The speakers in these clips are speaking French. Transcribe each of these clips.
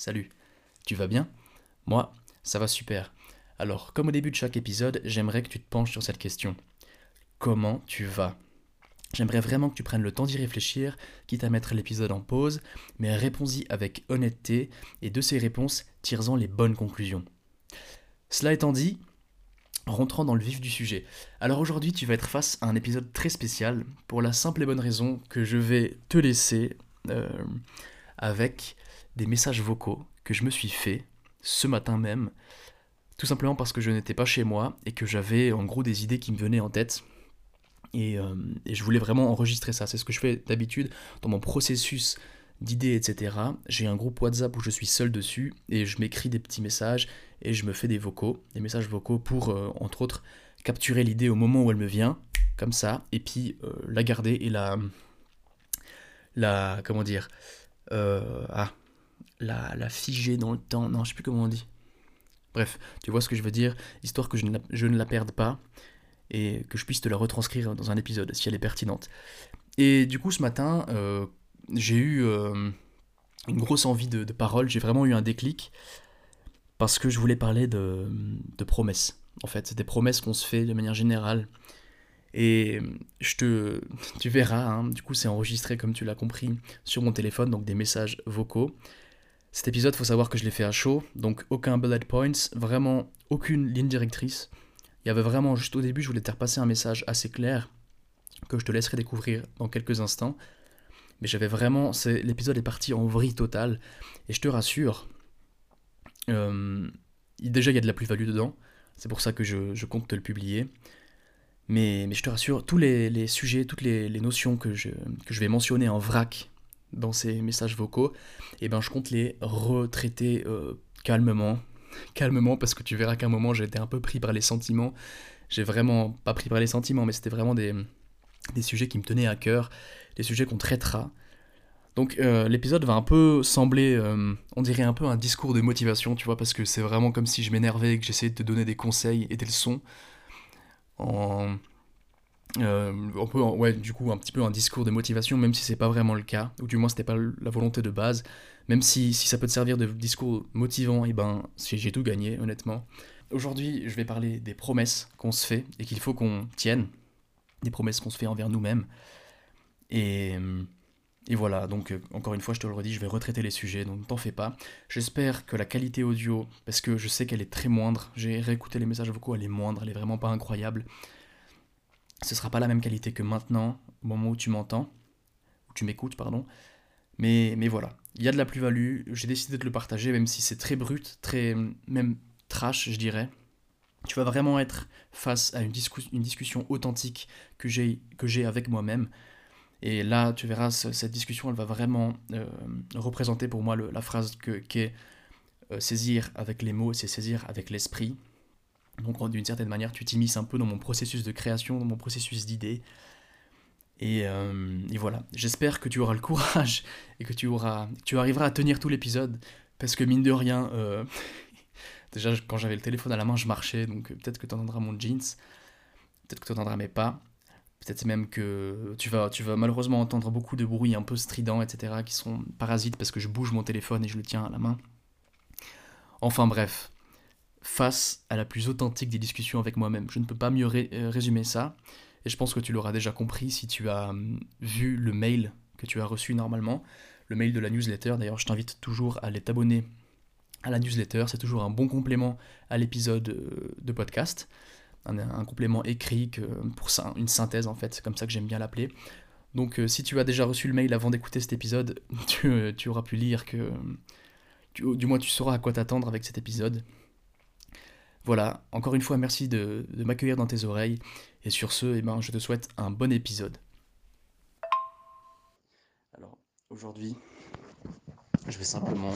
Salut, tu vas bien? Moi, ça va super. Alors, comme au début de chaque épisode, j'aimerais que tu te penches sur cette question. Comment tu vas? J'aimerais vraiment que tu prennes le temps d'y réfléchir, quitte à mettre l'épisode en pause, mais réponds-y avec honnêteté et de ces réponses, tire-en les bonnes conclusions. Cela étant dit, rentrons dans le vif du sujet. Alors aujourd'hui, tu vas être face à un épisode très spécial pour la simple et bonne raison que je vais te laisser euh, avec des messages vocaux que je me suis fait ce matin même, tout simplement parce que je n'étais pas chez moi et que j'avais en gros des idées qui me venaient en tête. Et, euh, je voulais vraiment enregistrer ça. C'est ce que je fais d'habitude dans mon processus d'idées, etc. J'ai un groupe WhatsApp où je suis seul dessus et je m'écris des petits messages et je me fais des vocaux, des messages vocaux pour, euh, entre autres, capturer l'idée au moment où elle me vient, comme ça, et puis euh, la garder et la. la. comment dire. ah, la, la figer dans le temps. Non, je sais plus comment on dit. Bref, tu vois ce que je veux dire, histoire que je ne la, je ne la perde pas et que je puisse te la retranscrire dans un épisode si elle est pertinente. Et du coup, ce matin, euh, j'ai eu euh, une grosse envie de, de parole, j'ai vraiment eu un déclic parce que je voulais parler de, de promesses. En fait, des promesses qu'on se fait de manière générale. Et je te, tu verras, hein, du coup c'est enregistré comme tu l'as compris sur mon téléphone, donc des messages vocaux. Cet épisode, faut savoir que je l'ai fait à chaud, donc aucun bullet points, vraiment aucune ligne directrice. Il y avait vraiment juste au début, je voulais te repasser un message assez clair que je te laisserai découvrir dans quelques instants. Mais j'avais vraiment, l'épisode est parti en vrille totale et je te rassure, euh, déjà il y a de la plus-value dedans, c'est pour ça que je, compte te le publier. Mais, je te rassure, tous les, sujets, toutes les, notions que je vais mentionner en vrac dans ces messages vocaux, et eh ben je compte les retraiter euh, calmement, calmement, parce que tu verras qu'à un moment j'ai été un peu pris par les sentiments. J'ai vraiment pas pris par les sentiments, mais c'était vraiment des, des sujets qui me tenaient à cœur, des sujets qu'on traitera. Donc euh, l'épisode va un peu sembler, euh, on dirait un peu un discours de motivation, tu vois, parce que c'est vraiment comme si je m'énervais et que j'essayais de te donner des conseils et des leçons en, euh, on peut, ouais, du coup, un petit peu un discours de motivation, même si c'est pas vraiment le cas, ou du moins c'était pas la volonté de base. Même si, si ça peut te servir de discours motivant, et eh ben j'ai tout gagné, honnêtement. Aujourd'hui, je vais parler des promesses qu'on se fait et qu'il faut qu'on tienne, des promesses qu'on se fait envers nous-mêmes. Et, et voilà, donc euh, encore une fois, je te le redis, je vais retraiter les sujets, donc t'en fais pas. J'espère que la qualité audio, parce que je sais qu'elle est très moindre, j'ai réécouté les messages vocaux, elle est moindre, elle est vraiment pas incroyable ce sera pas la même qualité que maintenant, au moment où tu m'entends, où tu m'écoutes, pardon. Mais, mais voilà, il y a de la plus-value, j'ai décidé de le partager, même si c'est très brut, très même trash, je dirais. Tu vas vraiment être face à une, une discussion authentique que j'ai avec moi-même. Et là, tu verras, cette discussion, elle va vraiment euh, représenter pour moi la phrase qu'est euh, saisir avec les mots, c'est saisir avec l'esprit. Donc d'une certaine manière, tu t'immisces un peu dans mon processus de création, dans mon processus d'idées. Et, euh, voilà, j'espère que tu auras le courage et que tu, auras, tu arriveras à tenir tout l'épisode. Parce que mine de rien, euh, déjà quand j'avais le téléphone à la main, je marchais. Donc peut-être que tu entendras mon jeans, peut-être que tu entendras mes pas. Peut-être même que tu vas, tu vas malheureusement entendre beaucoup de bruits un peu stridents, etc., qui sont parasites parce que je bouge mon téléphone et je le tiens à la main. Enfin bref, face à la plus authentique des discussions avec moi-même. Je ne peux pas mieux euh, résumer ça, et je pense que tu l'auras déjà compris si tu as hum, vu le mail que tu as reçu normalement, le mail de la newsletter. D'ailleurs, je t'invite toujours à aller t'abonner à la newsletter, c'est toujours un bon complément à l'épisode euh, de podcast, un, complément écrit pour une synthèse en fait, c'est comme ça que j'aime bien l'appeler. Donc euh, si tu as déjà reçu le mail avant d'écouter cet épisode, tu, auras pu lire que... du moins tu sauras à quoi t'attendre avec cet épisode. Voilà, encore une fois, merci de, m'accueillir dans tes oreilles. Et sur ce, eh ben, je te souhaite un bon épisode. Alors, aujourd'hui, je vais simplement...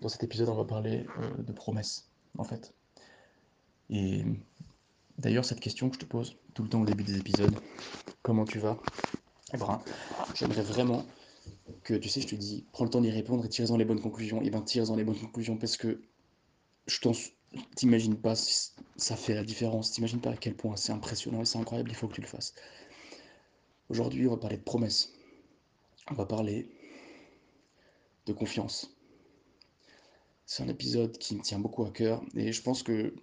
Dans cet épisode, on va parler euh, de promesses, en fait. Et d'ailleurs, cette question que je te pose tout le temps au début des épisodes, comment tu vas? Eh ben, j'aimerais vraiment que, tu sais, je te dis, prends le temps d'y répondre et tire-en les bonnes conclusions. Et ben, tire-en les bonnes conclusions parce que je t'imagine pas si ça fait la différence, t'imagines pas à quel point c'est impressionnant et c'est incroyable, il faut que tu le fasses. Aujourd'hui, on va parler de promesses. On va parler de confiance. C'est un épisode qui me tient beaucoup à cœur et je pense que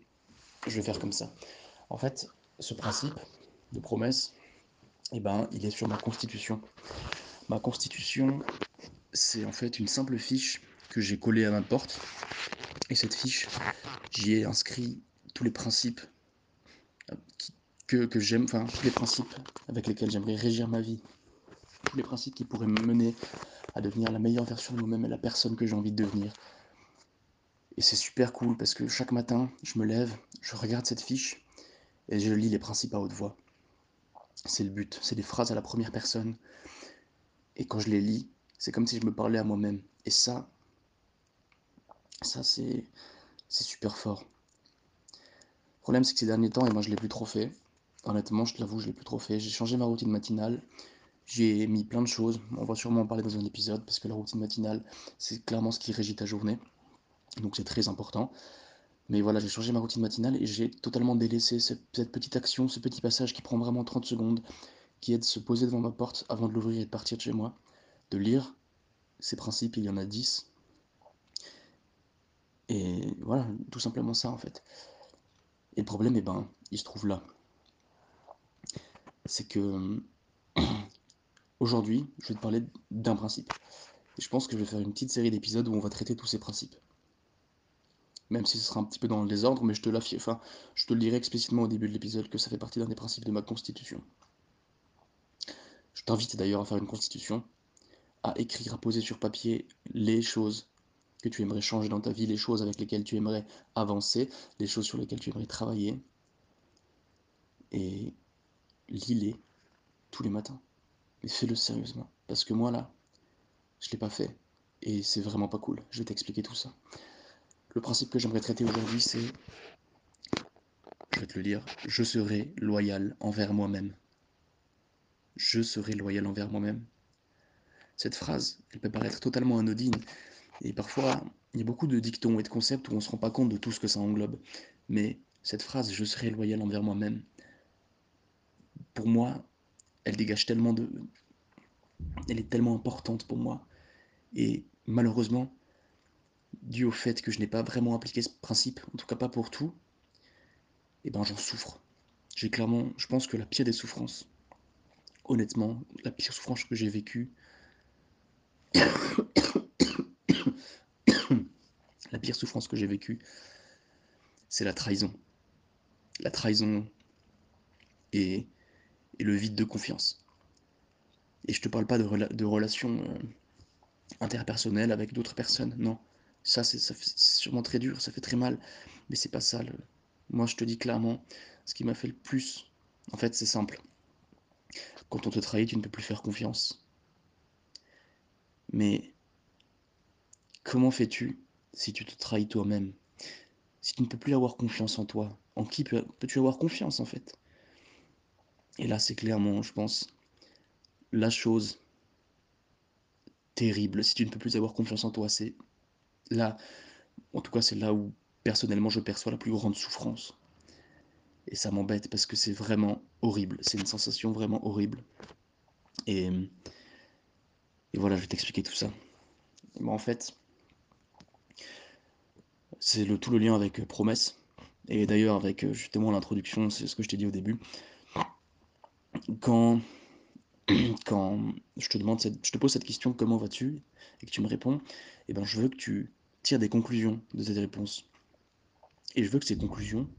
je vais faire comme ça. En fait, ce principe de promesse, eh ben, il est sur ma constitution. Ma constitution, c'est en fait une simple fiche que j'ai collée à ma porte. Et cette fiche, j'y ai inscrit tous les principes que, que j'aime, enfin tous les principes avec lesquels j'aimerais régir ma vie. Tous les principes qui pourraient me mener à devenir la meilleure version de moi-même et la personne que j'ai envie de devenir. Et c'est super cool parce que chaque matin, je me lève, je regarde cette fiche et je lis les principes à haute voix. C'est le but, c'est des phrases à la première personne. Et quand je les lis, c'est comme si je me parlais à moi-même. Et ça, ça c'est super fort. Le problème c'est que ces derniers temps, et moi je l'ai plus trop fait. Honnêtement, je te l'avoue, je l'ai plus trop fait. J'ai changé ma routine matinale. J'ai mis plein de choses. On va sûrement en parler dans un épisode parce que la routine matinale, c'est clairement ce qui régit ta journée. Donc c'est très important. Mais voilà, j'ai changé ma routine matinale et j'ai totalement délaissé cette, petite action, ce petit passage qui prend vraiment 30 secondes, qui est de se poser devant ma porte avant de l'ouvrir et de partir de chez moi, de lire ces principes, il y en a 10. Et voilà, tout simplement ça en fait. Et le problème, eh ben, il se trouve là. C'est que aujourd'hui, je vais te parler d'un principe. Et je pense que je vais faire une petite série d'épisodes où on va traiter tous ces principes même si ce sera un petit peu dans le désordre, mais je te enfin, je te le dirai explicitement au début de l'épisode que ça fait partie d'un des principes de ma constitution. Je t'invite d'ailleurs à faire une constitution, à écrire, à poser sur papier les choses que tu aimerais changer dans ta vie, les choses avec lesquelles tu aimerais avancer, les choses sur lesquelles tu aimerais travailler, et lis-les tous les matins. Mais fais-le sérieusement, parce que moi là, je l'ai pas fait, et c'est vraiment pas cool. Je vais t'expliquer tout ça. Le principe que j'aimerais traiter aujourd'hui, c'est, je vais te le dire, je serai loyal envers moi-même. Je serai loyal envers moi-même. Cette phrase, elle peut paraître totalement anodine, et parfois, il y a beaucoup de dictons et de concepts où on ne se rend pas compte de tout ce que ça englobe. Mais cette phrase, je serai loyal envers moi-même, pour moi, elle dégage tellement de... Elle est tellement importante pour moi. Et malheureusement, dû au fait que je n'ai pas vraiment appliqué ce principe, en tout cas pas pour tout, et eh ben j'en souffre. J'ai clairement, je pense que la pire des souffrances, honnêtement, la pire souffrance que j'ai vécue, la pire souffrance que j'ai vécue, c'est la trahison. La trahison et, le vide de confiance. Et je te parle pas de, de relations euh, interpersonnelles avec d'autres personnes, non. Ça, c'est sûrement très dur, ça fait très mal, mais c'est pas ça. Moi, je te dis clairement, ce qui m'a fait le plus, en fait, c'est simple. Quand on te trahit, tu ne peux plus faire confiance. Mais comment fais-tu si tu te trahis toi-même? Si tu ne peux plus avoir confiance en toi, en qui peux-tu avoir confiance en fait? Et là, c'est clairement, je pense, la chose terrible. Si tu ne peux plus avoir confiance en toi, c'est là, en tout cas, c'est là où personnellement je perçois la plus grande souffrance. Et ça m'embête parce que c'est vraiment horrible. C'est une sensation vraiment horrible. Et, et voilà, je vais t'expliquer tout ça. en fait, c'est le, tout le lien avec promesse. Et d'ailleurs, avec euh, justement l'introduction, c'est ce que je t'ai dit au début. Quand, quand je te demande, je te pose cette question, comment vas-tu? Et que tu me réponds, eh ben, je veux que tu tire des conclusions de cette réponse. Et je veux que ces conclusions,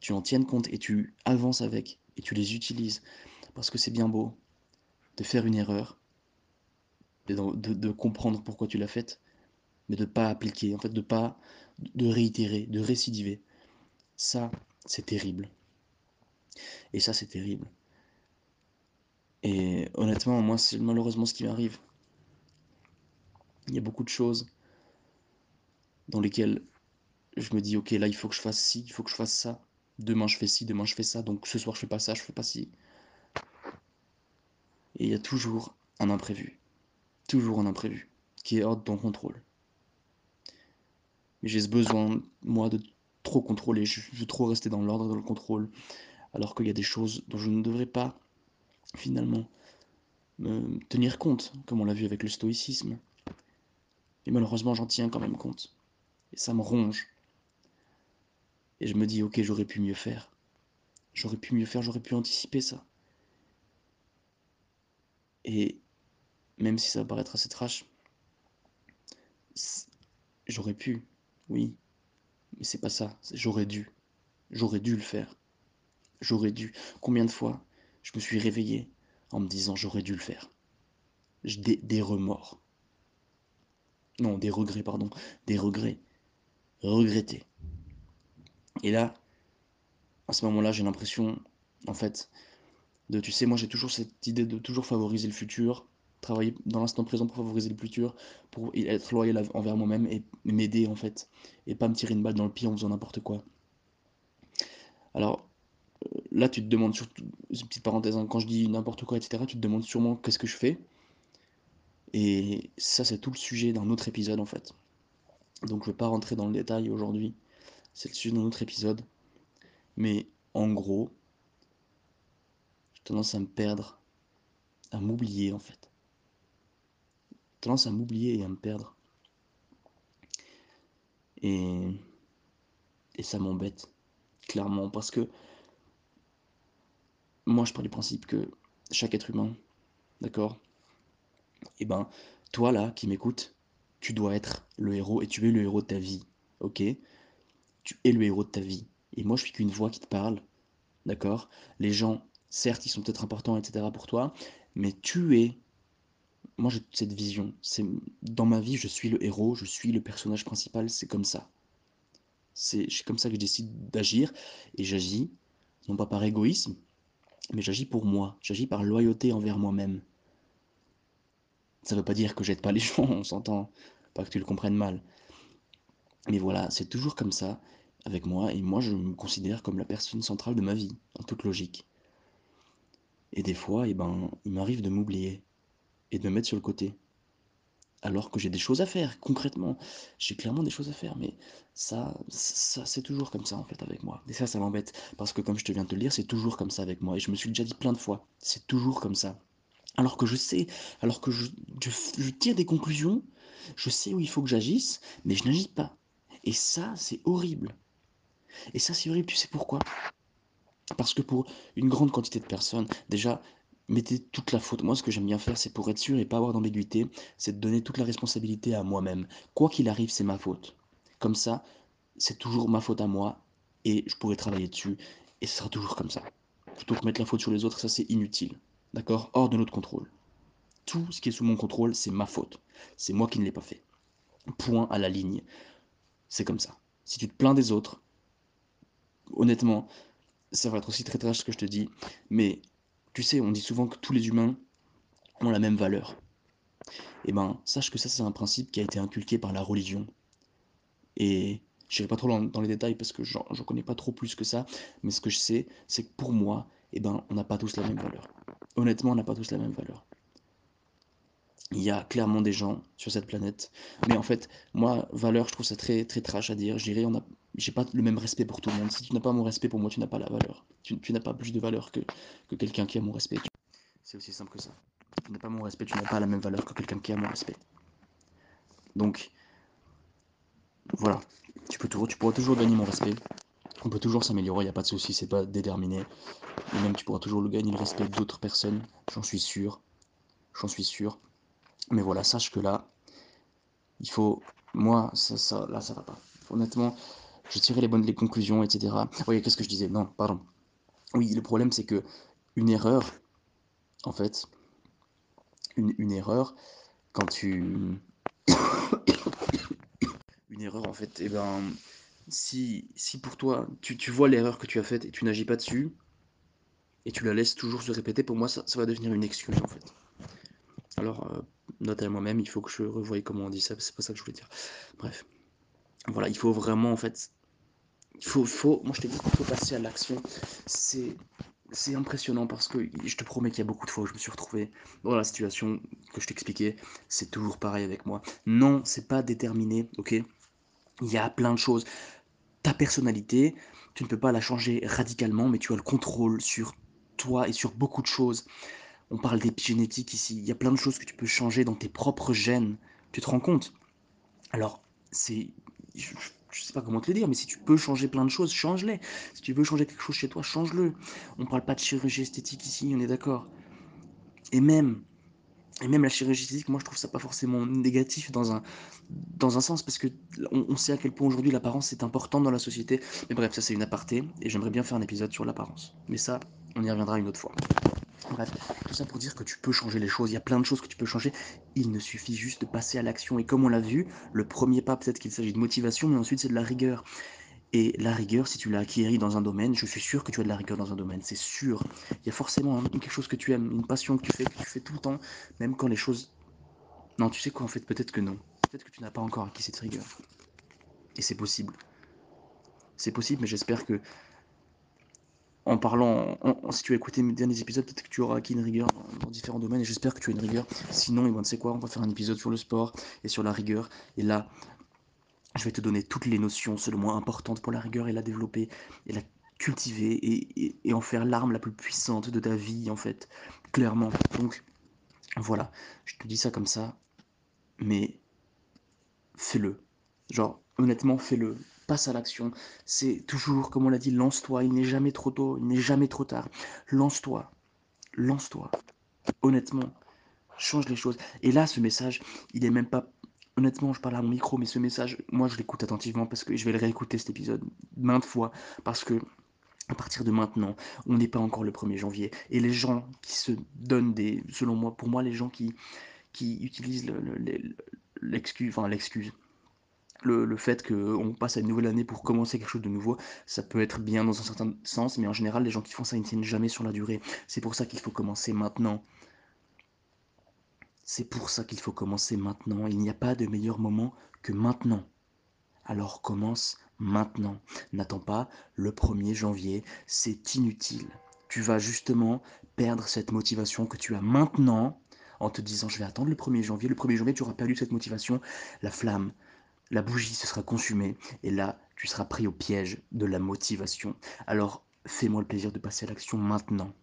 tu en tiennes compte et tu avances avec et tu les utilises. Parce que c'est bien beau de faire une erreur, de, de, comprendre pourquoi tu l'as faite, mais de ne pas appliquer, en fait, de pas de réitérer, de récidiver. Ça, c'est terrible. Et ça, c'est terrible. Et honnêtement, moi, c'est malheureusement ce qui m'arrive. Il y a beaucoup de choses dans lesquels je me dis, ok, là, il faut que je fasse ci, il faut que je fasse ça. Demain, je fais ci, demain, je fais ça. Donc, ce soir, je fais pas ça, je fais pas ci. Et il y a toujours un imprévu. Toujours un imprévu qui est hors de ton contrôle. Mais j'ai ce besoin, moi, de trop contrôler. Je veux trop rester dans l'ordre, dans le contrôle. Alors qu'il y a des choses dont je ne devrais pas, finalement, me tenir compte, comme on l'a vu avec le stoïcisme. Mais malheureusement, j'en tiens quand même compte. Et ça me ronge. Et je me dis, ok, j'aurais pu mieux faire. J'aurais pu mieux faire, j'aurais pu anticiper ça. Et même si ça va paraître assez trash, j'aurais pu, oui. Mais c'est pas ça, j'aurais dû. J'aurais dû le faire. J'aurais dû. Combien de fois je me suis réveillé en me disant j'aurais dû le faire? Des, des remords. Non, des regrets, pardon. Des regrets. Regretter. Et là, à ce moment-là, j'ai l'impression, en fait, de, tu sais, moi j'ai toujours cette idée de toujours favoriser le futur, travailler dans l'instant présent pour favoriser le futur, pour être loyal envers moi-même et m'aider en fait, et pas me tirer une balle dans le pied en faisant n'importe quoi. Alors, euh, là tu te demandes surtout, une petite parenthèse, hein, quand je dis n'importe quoi, etc., tu te demandes sûrement qu'est-ce que je fais. Et ça, c'est tout le sujet d'un autre épisode en fait. Donc je ne vais pas rentrer dans le détail aujourd'hui, c'est le sujet d'un autre épisode. Mais en gros, j'ai tendance à me perdre, à m'oublier en fait. Tendance à m'oublier et à me perdre. Et, et ça m'embête, clairement, parce que moi je pars du principe que chaque être humain, d'accord eh ben, toi là qui m'écoutes, tu dois être le héros et tu es le héros de ta vie, ok? Tu es le héros de ta vie. Et moi, je suis qu'une voix qui te parle, d'accord? Les gens, certes, ils sont peut-être importants, etc. pour toi, mais tu es. Moi, j'ai cette vision. C'est dans ma vie, je suis le héros, je suis le personnage principal. C'est comme ça. C'est comme ça que je décide d'agir et j'agis non pas par égoïsme, mais j'agis pour moi. J'agis par loyauté envers moi-même. Ça ne veut pas dire que j'aide pas les gens, on s'entend. Pas que tu le comprennes mal. Mais voilà, c'est toujours comme ça avec moi, et moi je me considère comme la personne centrale de ma vie, en toute logique. Et des fois, eh ben, il m'arrive de m'oublier et de me mettre sur le côté. Alors que j'ai des choses à faire, concrètement. J'ai clairement des choses à faire, mais ça, ça c'est toujours comme ça en fait avec moi. Et ça, ça m'embête, parce que comme je te viens de te le dire, c'est toujours comme ça avec moi. Et je me suis déjà dit plein de fois, c'est toujours comme ça. Alors que je sais, alors que je, je tire des conclusions, je sais où il faut que j'agisse, mais je n'agis pas. Et ça, c'est horrible. Et ça, c'est horrible, tu sais pourquoi? Parce que pour une grande quantité de personnes, déjà, mettez toute la faute. Moi, ce que j'aime bien faire, c'est pour être sûr et pas avoir d'ambiguïté, c'est de donner toute la responsabilité à moi-même. Quoi qu'il arrive, c'est ma faute. Comme ça, c'est toujours ma faute à moi et je pourrai travailler dessus et ce sera toujours comme ça. Plutôt que mettre la faute sur les autres, ça c'est inutile. D'accord? Hors de notre contrôle. Tout ce qui est sous mon contrôle, c'est ma faute. C'est moi qui ne l'ai pas fait. Point à la ligne. C'est comme ça. Si tu te plains des autres, honnêtement, ça va être aussi très trash ce que je te dis, mais tu sais, on dit souvent que tous les humains ont la même valeur. Eh ben, sache que ça, c'est un principe qui a été inculqué par la religion. Et je n'irai pas trop dans, les détails parce que je ne connais pas trop plus que ça, mais ce que je sais, c'est que pour moi, eh ben, on n'a pas tous la même valeur. Honnêtement, on n'a pas tous la même valeur. Il y a clairement des gens sur cette planète, mais en fait, moi, valeur, je trouve ça très, très trash à dire. Je dirais, on a j'ai pas le même respect pour tout le monde. Si tu n'as pas mon respect pour moi, tu n'as pas la valeur. Tu, n'as pas plus de valeur que, que quelqu'un qui a mon respect. C'est aussi simple que ça. Si tu n'as pas mon respect, tu n'as pas la même valeur que quelqu'un qui a mon respect. Donc, voilà. Tu, peux toujours, tu pourras toujours gagner mon respect. On peut toujours s'améliorer, il n'y a pas de souci, c'est pas déterminé. Et même tu pourras toujours gagner le respect d'autres personnes, j'en suis sûr. J'en suis sûr. Mais voilà, sache que là, il faut. Moi, ça, ça, là, ça va pas. Honnêtement, je tirais les bonnes les conclusions, etc. Oui, qu'est-ce que je disais? Non, pardon. Oui, le problème, c'est que une erreur, en fait, une, une erreur, quand tu. une erreur, en fait, et eh ben, si, si pour toi, tu, tu vois l'erreur que tu as faite et tu n'agis pas dessus, et tu la laisses toujours se répéter, pour moi, ça, ça va devenir une excuse, en fait. Alors, euh, note à moi-même, il faut que je revoie comment on dit ça, c'est pas ça que je voulais dire. Bref. Voilà, il faut vraiment, en fait, faut, faut, moi je t'ai dit qu'il faut passer à l'action. C'est, c'est impressionnant parce que je te promets qu'il y a beaucoup de fois où je me suis retrouvé dans la situation que je t'expliquais. C'est toujours pareil avec moi. Non, c'est pas déterminé, ok? Il y a plein de choses. Ta personnalité, tu ne peux pas la changer radicalement, mais tu as le contrôle sur toi et sur beaucoup de choses. On parle d'épigénétique ici. Il y a plein de choses que tu peux changer dans tes propres gènes. Tu te rends compte? Alors, c'est. Je, sais pas comment te le dire, mais si tu peux changer plein de choses, change-les. Si tu veux changer quelque chose chez toi, change-le. On parle pas de chirurgie esthétique ici, on est d'accord. Et même, et même la chirurgie esthétique, moi je trouve ça pas forcément négatif dans un, dans un sens, parce que on, sait à quel point aujourd'hui l'apparence est importante dans la société. Mais bref, ça c'est une aparté, et j'aimerais bien faire un épisode sur l'apparence. Mais ça, on y reviendra une autre fois. Bref, tout ça pour dire que tu peux changer les choses, il y a plein de choses que tu peux changer, il ne suffit juste de passer à l'action. Et comme on l'a vu, le premier pas, peut-être qu'il s'agit de motivation, mais ensuite c'est de la rigueur. Et la rigueur, si tu l'as acquérie dans un domaine, je suis sûr que tu as de la rigueur dans un domaine, c'est sûr. Il y a forcément quelque chose que tu aimes, une passion que tu fais, que tu fais tout le temps, même quand les choses... Non, tu sais quoi, en fait, peut-être que non. Peut-être que tu n'as pas encore acquis cette rigueur. Et c'est possible. C'est possible, mais j'espère que en parlant, si tu as écouté mes derniers épisodes, peut-être que tu auras acquis une rigueur dans, différents domaines et j'espère que tu as une rigueur. Sinon, et ben, tu sais quoi, on va faire un épisode sur le sport et sur la rigueur. Et là, je vais te donner toutes les notions, selon moi, importantes pour la rigueur et la développer et la cultiver et, et en faire l'arme la plus puissante de ta vie, en fait, clairement. Donc, voilà, je te dis ça comme ça, mais fais-le. Genre, honnêtement, fais-le à l'action. C'est toujours, comme on l'a dit, lance-toi. Il n'est jamais trop tôt, il n'est jamais trop tard. Lance-toi. Lance-toi. Honnêtement, change les choses. Et là, ce message, il est même pas. Honnêtement, je parle à mon micro, mais ce message, moi, je l'écoute attentivement parce que je vais le réécouter cet épisode maintes fois. Parce que à partir de maintenant, on n'est pas encore le 1er janvier. Et les gens qui se donnent des. Selon moi, pour moi, les gens qui, qui utilisent l'excuse, enfin l'excuse, le, fait qu'on passe à une nouvelle année pour commencer quelque chose de nouveau, ça peut être bien dans un certain sens, mais en général, les gens qui font ça, ils ne tiennent jamais sur la durée. C'est pour ça qu'il faut commencer maintenant. C'est pour ça qu'il faut commencer maintenant. Il n'y a pas de meilleur moment que maintenant. Alors commence maintenant. N'attends pas le 1er janvier, c'est inutile. Tu vas justement perdre cette motivation que tu as maintenant en te disant je vais attendre le 1er janvier. Le 1er janvier, tu auras perdu cette motivation, la flamme, la bougie se sera consumée, et là, tu seras pris au piège de la motivation. Alors, fais-moi le plaisir de passer à l'action maintenant.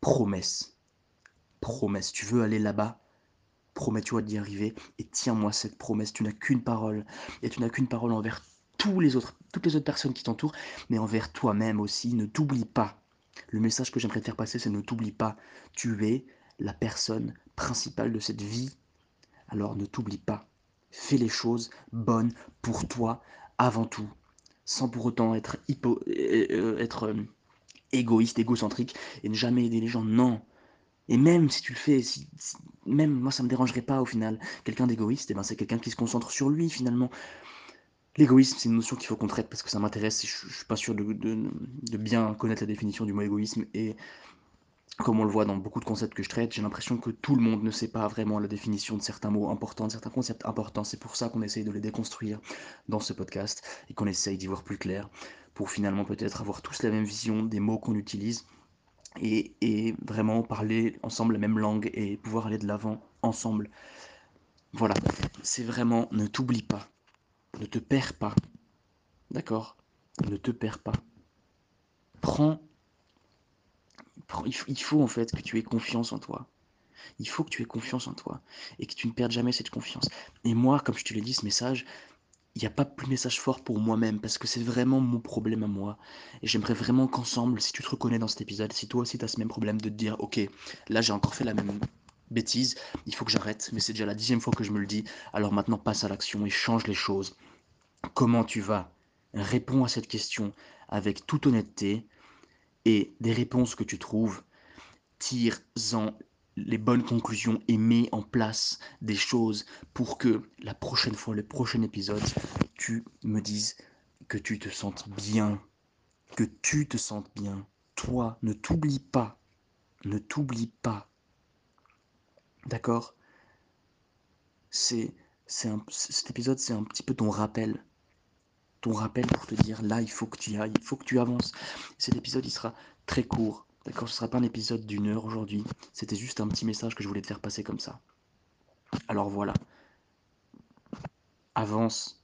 Promesse. Promesse. Tu veux aller là-bas? Promets-toi d'y arriver et tiens-moi cette promesse. Tu n'as qu'une parole et tu n'as qu'une parole envers tous les autres, toutes les autres personnes qui t'entourent, mais envers toi-même aussi. Ne t'oublie pas. Le message que j'aimerais te faire passer, c'est ne t'oublie pas. Tu es la personne principale de cette vie. Alors ne t'oublie pas fais les choses bonnes pour toi avant tout, sans pour autant être, euh, euh, euh, égoïste, égocentrique et ne jamais aider les gens. Non. Et même si tu le fais, même moi ça me dérangerait pas au final. Quelqu'un d'égoïste, eh ben, c'est quelqu'un qui se concentre sur lui finalement. L'égoïsme, c'est une notion qu'il faut qu'on traite parce que ça m'intéresse. Je, je suis pas sûr de, de, bien connaître la définition du mot égoïsme et comme on le voit dans beaucoup de concepts que je traite, j'ai l'impression que tout le monde ne sait pas vraiment la définition de certains mots importants, de certains concepts importants. C'est pour ça qu'on essaye de les déconstruire dans ce podcast et qu'on essaye d'y voir plus clair pour finalement peut-être avoir tous la même vision des mots qu'on utilise et, et, vraiment parler ensemble la même langue et pouvoir aller de l'avant ensemble. Voilà, c'est vraiment ne t'oublie pas, ne te perds pas, d'accord? Ne te perds pas. Prends il faut en fait que tu aies confiance en toi. Il faut que tu aies confiance en toi et que tu ne perdes jamais cette confiance. Et moi, comme je te l'ai dit, ce message, il n'y a pas plus message fort pour moi-même parce que c'est vraiment mon problème à moi. Et j'aimerais vraiment qu'ensemble, si tu te reconnais dans cet épisode, si toi aussi tu as ce même problème de te dire, ok, là j'ai encore fait la même bêtise, il faut que j'arrête, mais c'est déjà la dixième fois que je me le dis, alors maintenant passe à l'action et change les choses. Comment tu vas? Réponds à cette question avec toute honnêteté, et des réponses que tu trouves, tire-en les bonnes conclusions et mets en place des choses pour que la prochaine fois, le prochain épisode, tu me dises que tu te sentes bien, que tu te sentes bien. Toi, ne t'oublie pas, ne t'oublie pas. D'accord? C'est, c'est cet épisode, c'est un petit peu ton rappel ton rappel pour te dire là, il faut que tu y ailles, il faut que tu avances. Cet épisode, il sera très court. D'accord? Ce sera pas un épisode d'une heure aujourd'hui. C'était juste un petit message que je voulais te faire passer comme ça. Alors voilà. Avance.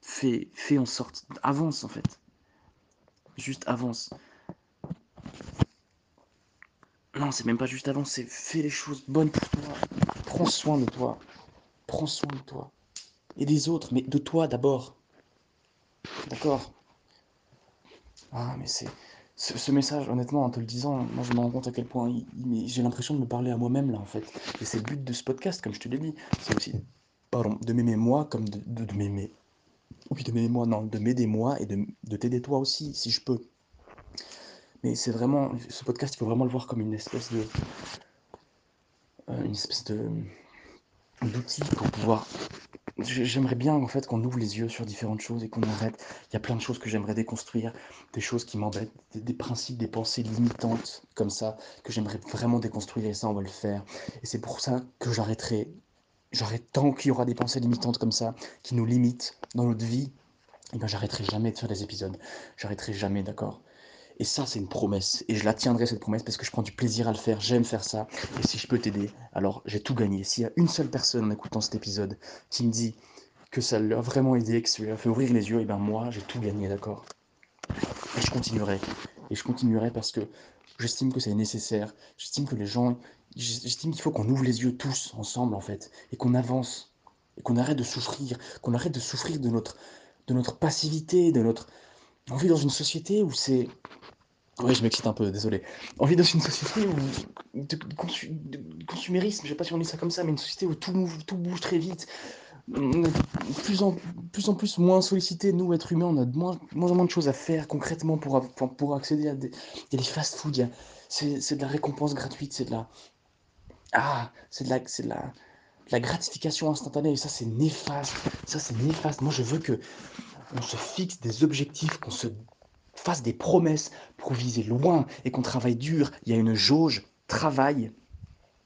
Fais, fais en sorte. Avance en fait. Juste avance. Non, c'est même pas juste avance, c'est fais les choses bonnes pour toi. Prends soin de toi. Prends soin de toi. et des autres, mais de toi d'abord. D'accord Ah, mais c'est. Ce, message, honnêtement, en te le disant, moi je me rends compte à quel point j'ai l'impression de me parler à moi-même là en fait. Et c'est le but de ce podcast, comme je te l'ai dit. C'est aussi, pardon, de m'aimer moi comme de, m'aimer. Oui, de m'aimer moi, non, de m'aider moi et de, de t'aider toi aussi, si je peux. Mais c'est vraiment, ce podcast, il faut vraiment le voir comme une espèce de, euh, une espèce de d'outil pour pouvoir. J'aimerais bien en fait qu'on ouvre les yeux sur différentes choses et qu'on arrête. Il y a plein de choses que j'aimerais déconstruire, des choses qui m'embêtent, des, principes, des pensées limitantes comme ça que j'aimerais vraiment déconstruire et ça on va le faire. Et c'est pour ça que j'arrêterai. J'arrête tant qu'il y aura des pensées limitantes comme ça qui nous limitent dans notre vie. Et eh ben j'arrêterai jamais de faire des épisodes. J'arrêterai jamais, d'accord? Et ça, c'est une promesse. Et je la tiendrai, cette promesse, parce que je prends du plaisir à le faire. J'aime faire ça. Et si je peux t'aider, alors j'ai tout gagné. S'il y a une seule personne en écoutant cet épisode qui me dit que ça l'a vraiment aidé, que ça lui a fait ouvrir les yeux, et ben moi, j'ai tout gagné, d'accord? Et je continuerai. Et je continuerai parce que j'estime que c'est nécessaire. J'estime que les gens. J'estime qu'il faut qu'on ouvre les yeux tous ensemble, en fait. Et qu'on avance. Et qu'on arrête de souffrir. Qu'on arrête de souffrir de notre, de notre passivité, de notre. On vit dans une société où c'est oui, je m'excite un peu, désolé. On vit dans une société de, consumérisme, je sais pas si on dit ça comme ça, mais une société où tout, bouge très vite. plus en, plus en plus moins sollicité, nous, êtres humains, on a de moins, moins en moins de choses à faire concrètement pour, pour accéder à des, des fast-food. C'est de la récompense gratuite, c'est de la. Ah, c'est de la. C'est de la la gratification instantanée, et ça c'est néfaste, ça c'est néfaste. Moi je veux que on se fixe des objectifs, qu'on se fasse des promesses pour viser loin et qu'on travaille dur. Il y a une jauge travail,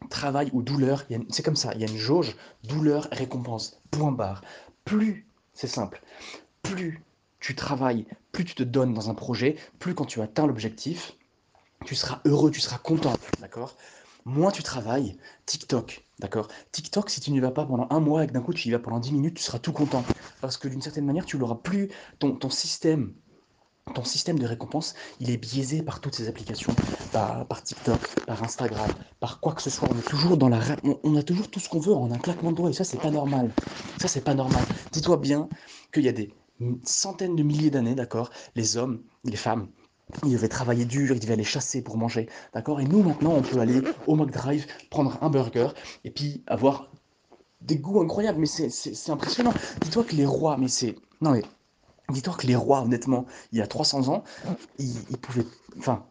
travail ou douleur. C'est comme ça. Il y a une jauge douleur récompense. Point barre. Plus, c'est simple, plus tu travailles, plus tu te donnes dans un projet, plus quand tu atteins l'objectif, tu seras heureux, tu seras content, d'accord? Moins tu travailles, TikTok, d'accord? TikTok, si tu n'y vas pas pendant un mois et que d'un coup tu y vas pendant 10 minutes, tu seras tout content. Parce que d'une certaine manière, tu l'auras plus, ton, ton système ton système de récompense, il est biaisé par toutes ces applications, par, TikTok, par Instagram, par quoi que ce soit. On est toujours dans la, on, a toujours tout ce qu'on veut en un claquement de doigts et ça c'est pas normal. Ça c'est pas normal. Dis-toi bien qu'il y a des centaines de milliers d'années, d'accord, les hommes, les femmes, ils devaient travailler dur, ils devaient aller chasser pour manger, d'accord. Et nous maintenant, on peut aller au McDrive, prendre un burger et puis avoir des goûts incroyables. Mais c'est impressionnant. Dis-toi que les rois, mais c'est non mais Dis-toi que les rois, honnêtement, il y a 300 ans, ils, pouvaient. Enfin,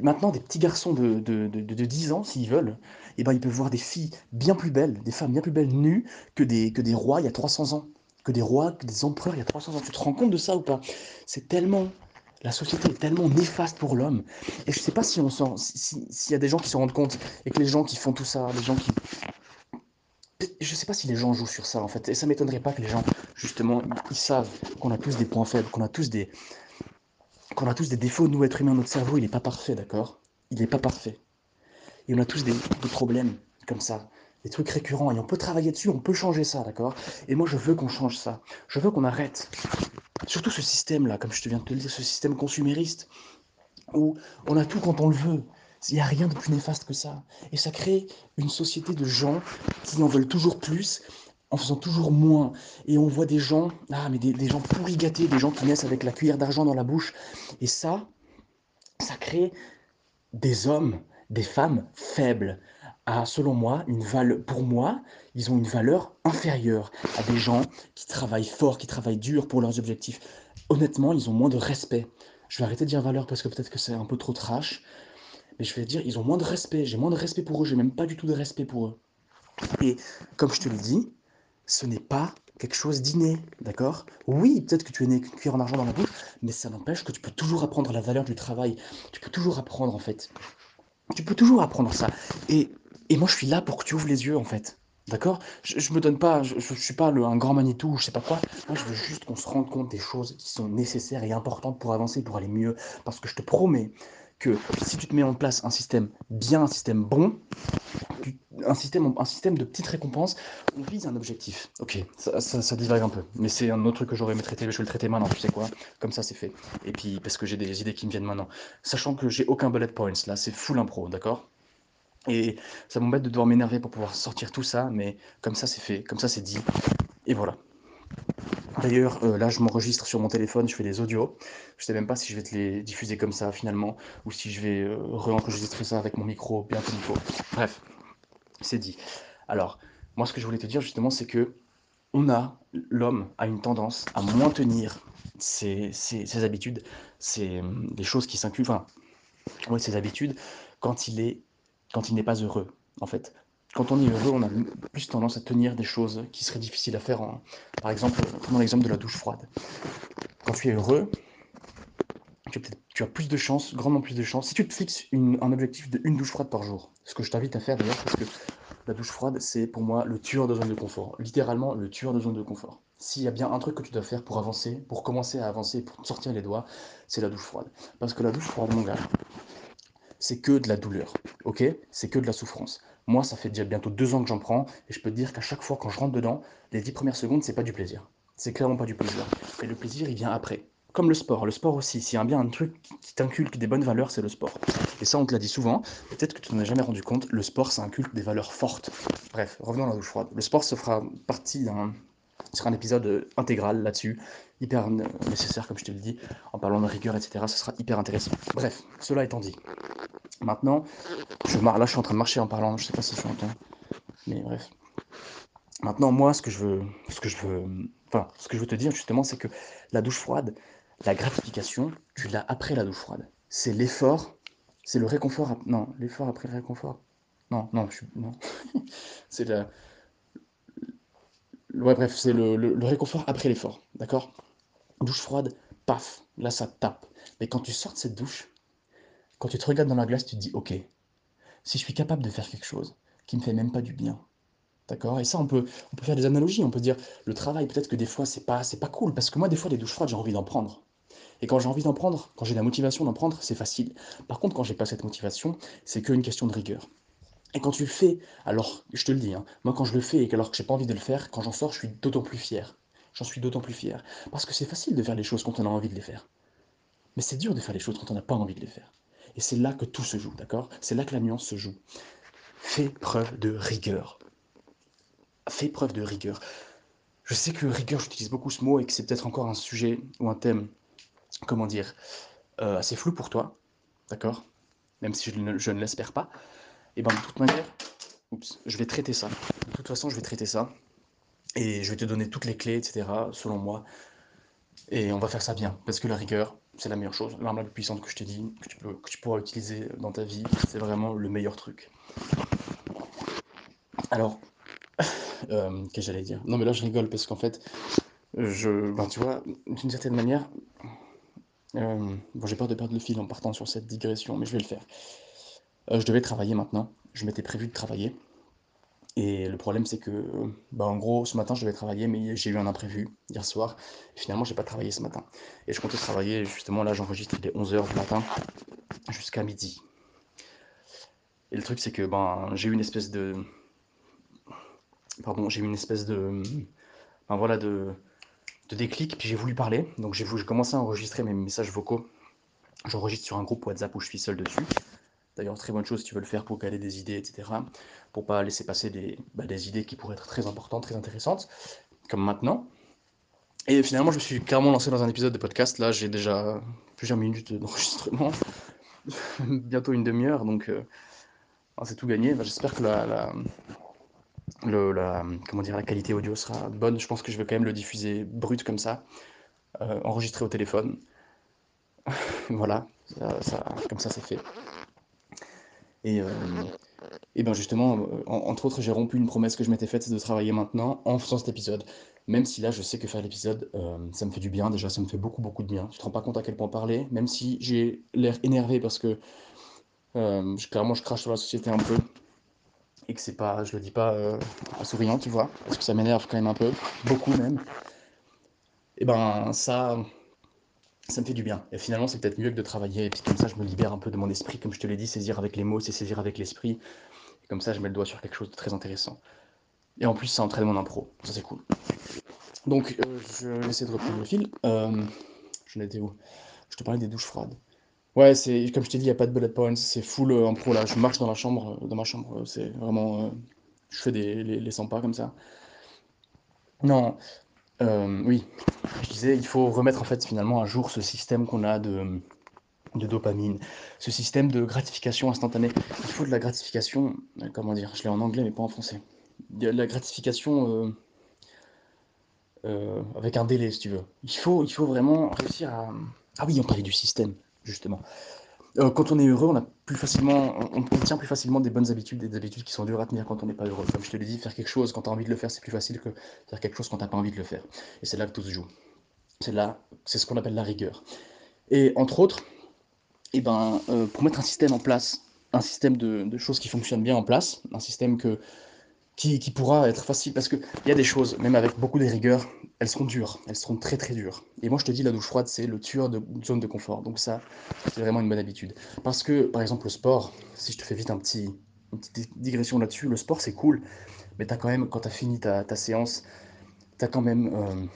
maintenant, des petits garçons de, de, de, 10 ans, s'ils veulent, eh ben, ils peuvent voir des filles bien plus belles, des femmes bien plus belles nues que des, que des rois il y a 300 ans. Que des rois, que des empereurs il y a 300 ans. Tu te rends compte de ça ou pas? C'est tellement. La société est tellement néfaste pour l'homme. Et je sais pas si on. S'il y a des gens qui se rendent compte et que les gens qui font tout ça, les gens qui, je sais pas si les gens jouent sur ça en fait, et ça m'étonnerait pas que les gens, justement, ils savent qu'on a tous des points faibles, qu'on a tous des, qu'on a tous des défauts. Nous, êtres humains, notre cerveau, il n'est pas parfait, d'accord? Il n'est pas parfait. Et on a tous des, problèmes comme ça, des trucs récurrents, et on peut travailler dessus, on peut changer ça, d'accord? Et moi, je veux qu'on change ça. Je veux qu'on arrête. Surtout ce système-là, comme je te viens de te le dire, ce système consumériste, où on a tout quand on le veut. Il n'y a rien de plus néfaste que ça. Et ça crée une société de gens qui en veulent toujours plus en faisant toujours moins. Et on voit des gens, ah, mais des, gens pourri gâtés, des gens qui naissent avec la cuillère d'argent dans la bouche. Et ça, ça crée des hommes, des femmes faibles. À, selon moi, une valeur, pour moi, ils ont une valeur inférieure à des gens qui travaillent fort, qui travaillent dur pour leurs objectifs. Honnêtement, ils ont moins de respect. Je vais arrêter de dire valeur parce que peut-être que c'est un peu trop trash, mais je vais dire, ils ont moins de respect. J'ai moins de respect pour eux. J'ai même pas du tout de respect pour eux. Et comme je te l'ai dit, ce n'est pas quelque chose d'inné, d'accord? Oui, peut-être que tu es né avec une cuillère en argent dans la bouche, mais ça n'empêche que tu peux toujours apprendre la valeur du travail. Tu peux toujours apprendre, en fait. Tu peux toujours apprendre ça. Et, et moi, je suis là pour que tu ouvres les yeux, en fait. D'accord? Je, je me donne pas, je, je, suis pas le, un grand Manitou, je sais pas quoi. Moi, je veux juste qu'on se rende compte des choses qui sont nécessaires et importantes pour avancer, pour aller mieux. Parce que je te promets que si tu te mets en place un système bien, un système bon, un système, de petites récompenses, on vise un objectif. Ok, ça, ça, divague un peu, mais c'est un autre truc que j'aurais aimé traiter, je vais le traiter maintenant, tu sais quoi? Comme ça, c'est fait. Et puis, parce que j'ai des idées qui me viennent maintenant. Sachant que j'ai aucun bullet points, là, c'est full impro, d'accord? Et ça m'embête de devoir m'énerver pour pouvoir sortir tout ça, mais comme ça, c'est fait, comme ça, c'est dit. Et voilà. D'ailleurs, euh, là, je m'enregistre sur mon téléphone, je fais des audios. Je sais même pas si je vais te les diffuser comme ça finalement, ou si je vais euh, re-enregistrer ça avec mon micro bien comme il faut. Bref, c'est dit. Alors, moi, ce que je voulais te dire justement, c'est que on a, l'homme a une tendance à moins tenir ses, ses, habitudes, c'est des choses qui s'incluent, enfin, ses habitudes, quand il quand il n'est pas heureux, en fait quand on est heureux, on a plus tendance à tenir des choses qui seraient difficiles à faire. Par exemple, prenons l'exemple de la douche froide. Quand tu es heureux, tu as, plus de chances, grandement plus de chances. Si tu te fixes un objectif de une douche froide par jour, ce que je t'invite à faire d'ailleurs, parce que la douche froide, c'est pour moi le tueur de zone de confort. Littéralement, le tueur de zone de confort. S'il y a bien un truc que tu dois faire pour avancer, pour commencer à avancer, pour te sortir les doigts, c'est la douche froide. Parce que la douche froide, mon gars, c'est que de la douleur, ok? C'est que de la souffrance. Moi, ça fait déjà bientôt deux ans que j'en prends, et je peux te dire qu'à chaque fois quand je rentre dedans, les dix premières secondes, c'est pas du plaisir. C'est clairement pas du plaisir. Et le plaisir, il vient après. Comme le sport. Le sport aussi, s'il y a bien un truc qui t'inculque des bonnes valeurs, c'est le sport. Et ça, on te l'a dit souvent, peut-être que tu n'en as jamais rendu compte, le sport, ça inculque des valeurs fortes. Bref, revenons à la douche froide. Le sport se fera partie d'un sera un épisode intégral là-dessus, hyper nécessaire, comme je te le dis, en parlant de rigueur, etc. Ce sera hyper intéressant. Bref, cela étant dit, Maintenant, je là, je suis en train de marcher en parlant, je sais pas si tu entends, mais bref. Maintenant, moi, ce que je veux, ce que je veux, enfin, ce que je veux te dire justement, c'est que la douche froide, la gratification, tu l'as après la douche froide. C'est l'effort, c'est le réconfort, non, l'effort après le réconfort. Non, non, je suis, non. c'est la, ouais, bref, c'est le, le réconfort après l'effort, d'accord? Douche froide, paf, là ça tape. Mais quand tu sors de cette douche, quand tu te regardes dans la glace, tu te dis, ok, si je suis capable de faire quelque chose qui me fait même pas du bien, d'accord? Et ça, on peut, on peut faire des analogies. On peut dire, le travail, peut-être que des fois, c'est pas, c'est pas cool, parce que moi, des fois, les douches froides, j'ai envie d'en prendre. Et quand j'ai envie d'en prendre, quand j'ai la motivation d'en prendre, c'est facile. Par contre, quand j'ai pas cette motivation, c'est qu'une question de rigueur. Et quand tu le fais, alors, je te le dis, hein, moi quand je le fais et alors que j'ai pas envie de le faire, quand j'en sors, je suis d'autant plus fier. J'en suis d'autant plus fier. Parce que c'est facile de faire les choses quand on a envie de les faire. Mais c'est dur de faire les choses quand on n'a pas envie de les faire. Et c'est là que tout se joue, d'accord? C'est là que la nuance se joue. Fais preuve de rigueur. Fais preuve de rigueur. Je sais que rigueur, j'utilise beaucoup ce mot et que c'est peut-être encore un sujet ou un thème, comment dire, euh, assez flou pour toi, d'accord? Même si je ne, l'espère pas. Et bien de toute manière, oups, je vais traiter ça. De toute façon, je vais traiter ça. Et je vais te donner toutes les clés, etc., selon moi. Et on va faire ça bien. Parce que la rigueur, c'est la meilleure chose. L'arme la plus puissante que je t'ai dit, que tu, peux, que tu pourras utiliser dans ta vie, c'est vraiment le meilleur truc. Alors, euh, qu'est-ce que j'allais dire? Non, mais là, je rigole parce qu'en fait, je, ben, tu vois, d'une certaine manière, euh, bon, j'ai peur de perdre le fil en partant sur cette digression, mais je vais le faire. Euh, je devais travailler maintenant. Je m'étais prévu de travailler. Et le problème, c'est que, bah, en gros, ce matin, je devais travailler, mais j'ai eu un imprévu hier soir. Et finalement, j'ai pas travaillé ce matin. Et je comptais travailler, justement, là, j'enregistre, il est 11h du matin jusqu'à midi. Et le truc, c'est que ben, j'ai eu une espèce de. Pardon, j'ai eu une espèce de. Ben, voilà, de, de déclic, puis j'ai voulu parler. Donc, j'ai commencé à enregistrer mes messages vocaux. J'enregistre sur un groupe WhatsApp où je suis seul dessus. D'ailleurs, très bonne chose si tu veux le faire pour caler des idées, etc. Pour pas laisser passer des, bah, des idées qui pourraient être très importantes, très intéressantes, comme maintenant. Et finalement, je me suis clairement lancé dans un épisode de podcast. Là, j'ai déjà plusieurs minutes d'enregistrement, bientôt une demi-heure, donc euh, c'est tout gagné. J'espère que la, qualité audio sera bonne. Je pense que je vais quand même le diffuser brut comme ça, euh, enregistré au téléphone. voilà, comme ça c'est fait. Et, euh, et ben justement, euh, entre autres, j'ai rompu une promesse que je m'étais faite, c'est de travailler maintenant en faisant cet épisode. Même si là, je sais que faire l'épisode, euh, ça me fait du bien. Déjà, ça me fait beaucoup, beaucoup de bien. Tu te rends pas compte à quel point parler, même si j'ai l'air énervé parce que clairement, je crache sur la société un peu. Et que c'est pas, je le dis pas en souriant, tu vois, parce que ça m'énerve quand même un peu, beaucoup même. Et ben ça, ça me fait du bien. Et finalement, c'est peut-être mieux que de travailler. Et puis comme ça, je me libère un peu de mon esprit. Comme je te l'ai dit, saisir avec les mots, c'est saisir avec l'esprit. Et comme ça, je mets le doigt sur quelque chose de très intéressant. Et en plus, ça entraîne mon impro. Ça, c'est cool. Donc, euh, je vais essayer de reprendre le fil. Euh, J'en étais où? Je te parlais des douches froides. Ouais, c'est comme je t'ai dit, il n'y a pas de bullet points. C'est full euh, impro là. Je marche dans la chambre. Dans ma chambre, c'est vraiment. je fais des, les, les 100 pas comme ça. Non, Euh, oui, je disais, il faut remettre en fait finalement à jour ce système qu'on a de, de dopamine, ce système de gratification instantanée. Il faut de la gratification, euh, comment dire, je l'ai en anglais mais pas en français. De la gratification euh, avec un délai si tu veux. Il faut, il faut vraiment réussir à... Ah oui, on parlait du système, justement. Euh, quand on est heureux, on, a plus facilement, on, tient plus facilement des bonnes habitudes, des habitudes qui sont dures à tenir quand on n'est pas heureux. Comme je te l'ai dit, faire quelque chose quand tu as envie de le faire, c'est plus facile que faire quelque chose quand tu n'as pas envie de le faire. Et c'est là que tout se joue. C'est là, c'est ce qu'on appelle la rigueur. Et entre autres, eh ben, euh, pour mettre un système en place, un système de, de, choses qui fonctionnent bien en place, un système que, qui, qui pourra être facile, parce qu'il y a des choses, même avec beaucoup de rigueur, elles seront dures, elles seront très très dures. Et moi je te dis, la douche froide, c'est le tueur de zone de confort. Donc ça, c'est vraiment une bonne habitude. Parce que, par exemple, le sport, si je te fais vite un petit, une petite digression là-dessus, le sport c'est cool, mais as quand même, quand tu as fini ta, séance, tu as quand même... Euh,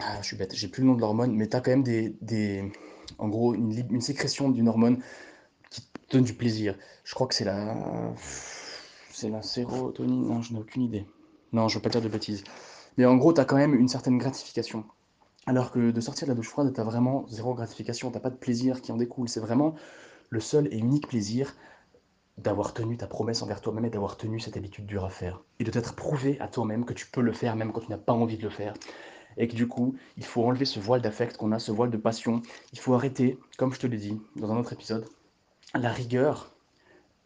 ah, je suis bête, j'ai plus le nom de l'hormone, mais tu as quand même des, en gros, une, une sécrétion d'une hormone qui te donne du plaisir. Je crois que c'est la... C'est la sérotonine, non, je n'ai aucune idée. Non, je veux pas dire de bêtises. Mais en gros, tu as quand même une certaine gratification. Alors que de sortir de la douche froide, tu as vraiment zéro gratification, tu pas de plaisir qui en découle. C'est vraiment le seul et unique plaisir d'avoir tenu ta promesse envers toi-même et d'avoir tenu cette habitude dure à faire. Et de t'être prouvé à toi-même que tu peux le faire même quand tu n'as pas envie de le faire. Et que du coup, il faut enlever ce voile d'affect qu'on a, ce voile de passion. Il faut arrêter, comme je te l'ai dit dans un autre épisode, la rigueur.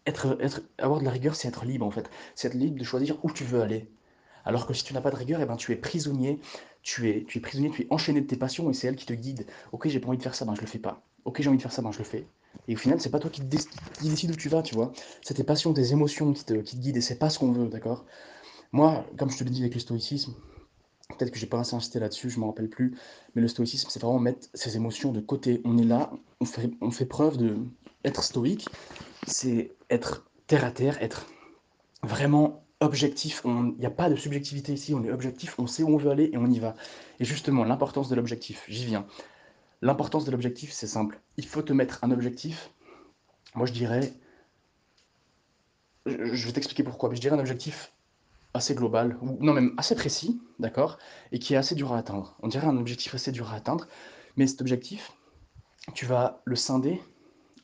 Être, être, avoir de la rigueur, c'est être libre en fait. C'est être libre de choisir où tu veux aller. Alors que si tu n'as pas de rigueur, eh ben, tu es prisonnier, tu es, tu es prisonnier, tu es enchaîné de tes passions et c'est elles qui te guident. Ok, j'ai pas envie de faire ça, ben je le fais pas. Ok, j'ai envie de faire ça, ben je le fais. Et au final, c'est pas toi qui, décide où tu vas, tu vois. C'est tes passions, tes émotions qui te, qui te guident et c'est pas ce qu'on veut, d'accord? Moi, comme je te l'ai dit avec le stoïcisme, peut-être que j'ai pas assez insisté là-dessus, je m'en rappelle plus, mais le stoïcisme, c'est vraiment mettre ses émotions de côté. On est là, on fait, on fait preuve de être stoïque, c'est être terre à terre, être vraiment objectif, il n'y a pas de subjectivité ici, on est objectif, on sait où on veut aller et on y va. Et justement, l'importance de l'objectif, j'y viens. L'importance de l'objectif, c'est simple. Il faut te mettre un objectif. Moi, je dirais. Je vais t'expliquer pourquoi, mais je dirais un objectif assez global, non, même assez précis, d'accord, et qui est assez dur à atteindre. On dirait un objectif assez dur à atteindre, mais cet objectif, tu vas le scinder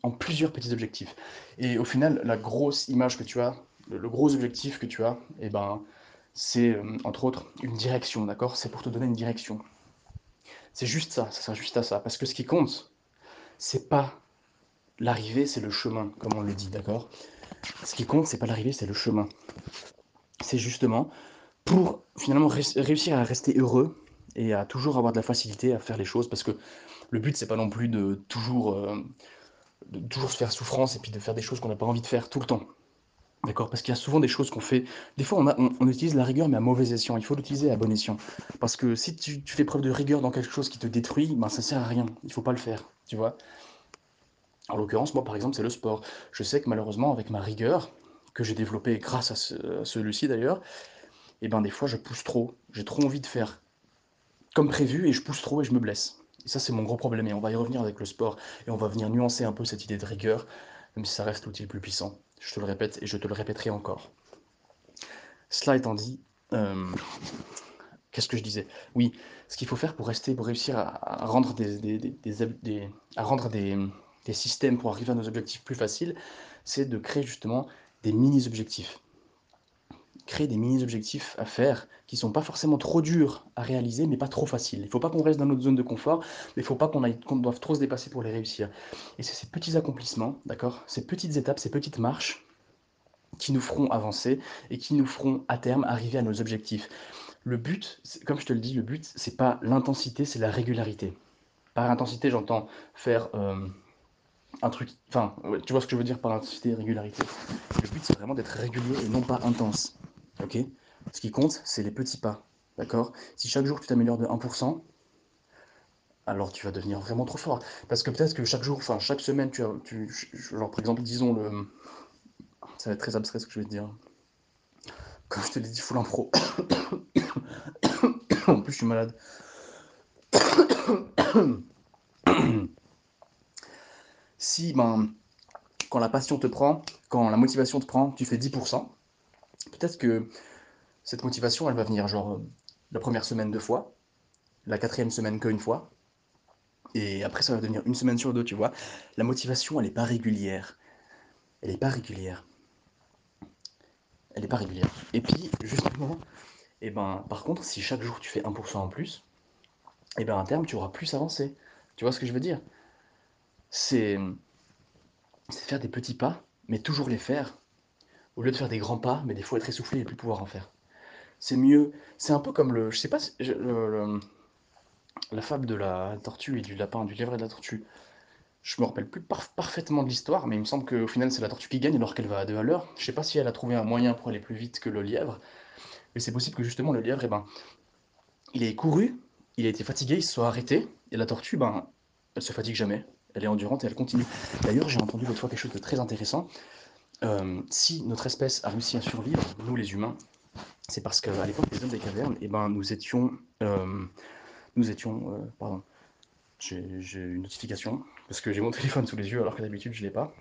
en plusieurs petits objectifs. Et au final, la grosse image que tu as, le, gros objectif que tu as, eh ben, c'est euh, entre autres une direction, d'accord? C'est pour te donner une direction. C'est juste ça, ça sert juste à ça. Parce que ce qui compte, c'est pas l'arrivée, c'est le chemin, comme on le dit, d'accord? Ce qui compte, c'est pas l'arrivée, c'est le chemin. C'est justement pour finalement réussir à rester heureux et à toujours avoir de la facilité à faire les choses, parce que le but, c'est pas non plus de toujours, euh, de toujours se faire souffrance et puis de faire des choses qu'on n'a pas envie de faire tout le temps. D'accord Parce qu'il y a souvent des choses qu'on fait. Des fois, on, utilise la rigueur, mais à mauvais escient. Il faut l'utiliser à bon escient. Parce que si tu, fais preuve de rigueur dans quelque chose qui te détruit, ben, ça sert à rien. Il faut pas le faire. Tu vois En l'occurrence, moi, par exemple, c'est le sport. Je sais que malheureusement, avec ma rigueur, que j'ai développée grâce à, ce, celui-ci d'ailleurs, eh ben des fois, je pousse trop. J'ai trop envie de faire comme prévu et je pousse trop et je me blesse. Et ça, c'est mon gros problème. Et on va y revenir avec le sport. Et on va venir nuancer un peu cette idée de rigueur, même si ça reste l'outil le plus puissant. Je te le répète et je te le répéterai encore. Cela étant dit, euh, qu'est-ce que je disais? Oui, ce qu'il faut faire pour rester, pour réussir à, rendre des, à rendre des, systèmes pour arriver à nos objectifs plus faciles, c'est de créer justement des mini-objectifs. Créer des mini-objectifs à faire qui sont pas forcément trop durs à réaliser, mais pas trop faciles. Il ne faut pas qu'on reste dans notre zone de confort, mais il ne faut pas qu'on qu doive trop se dépasser pour les réussir. Et c'est ces petits accomplissements, d'accord Ces petites étapes, ces petites marches qui nous feront avancer et qui nous feront à terme arriver à nos objectifs. Le but, comme je te le dis, le but, c'est pas l'intensité, c'est la régularité. Par intensité, j'entends faire euh, un truc. Enfin, tu vois ce que je veux dire par intensité et régularité. Le but, c'est vraiment d'être régulier et non pas intense. Ok Ce qui compte, c'est les petits pas. D'accord? Si chaque jour tu t'améliores de 1%, alors tu vas devenir vraiment trop fort. Parce que peut-être que chaque jour, enfin chaque semaine, tu as, genre par exemple, disons le, ça va être très abstrait ce que je vais te dire. Comme je te l'ai dit, full pro. en plus, je suis malade. si, ben, quand la passion te prend, quand la motivation te prend, tu fais 10%, peut-être que cette motivation, elle va venir genre la première semaine deux fois, la quatrième semaine qu'une fois. Et après, ça va devenir une semaine sur deux, tu vois. La motivation, elle n'est pas régulière. Elle n'est pas régulière. Elle n'est pas régulière. Et puis, justement, eh ben, par contre, si chaque jour tu fais 1% en plus, eh ben à terme, tu auras plus avancé. Tu vois ce que je veux dire? C'est faire des petits pas, mais toujours les faire. Au lieu de faire des grands pas, mais des fois être essoufflé et plus pouvoir en faire. C'est mieux. C'est un peu comme le. Je sais pas. la fable de la tortue et du lapin, du lièvre et de la tortue. Je me rappelle plus parfaitement de l'histoire, mais il me semble qu'au final c'est la tortue qui gagne alors qu'elle va à deux à l'heure. Je sais pas si elle a trouvé un moyen pour aller plus vite que le lièvre, mais c'est possible que justement le lièvre, eh ben, il est couru, il a été fatigué, il se soit arrêté, et la tortue, ben, elle se fatigue jamais. Elle est endurante et elle continue. D'ailleurs, j'ai entendu l'autre fois quelque chose de très intéressant. Euh, si notre espèce a réussi à survivre, nous les humains, c'est parce qu'à l'époque des hommes des cavernes, eh ben, nous étions, euh, nous étions, euh, pardon, j'ai une notification parce que j'ai mon téléphone sous les yeux alors que d'habitude je l'ai pas.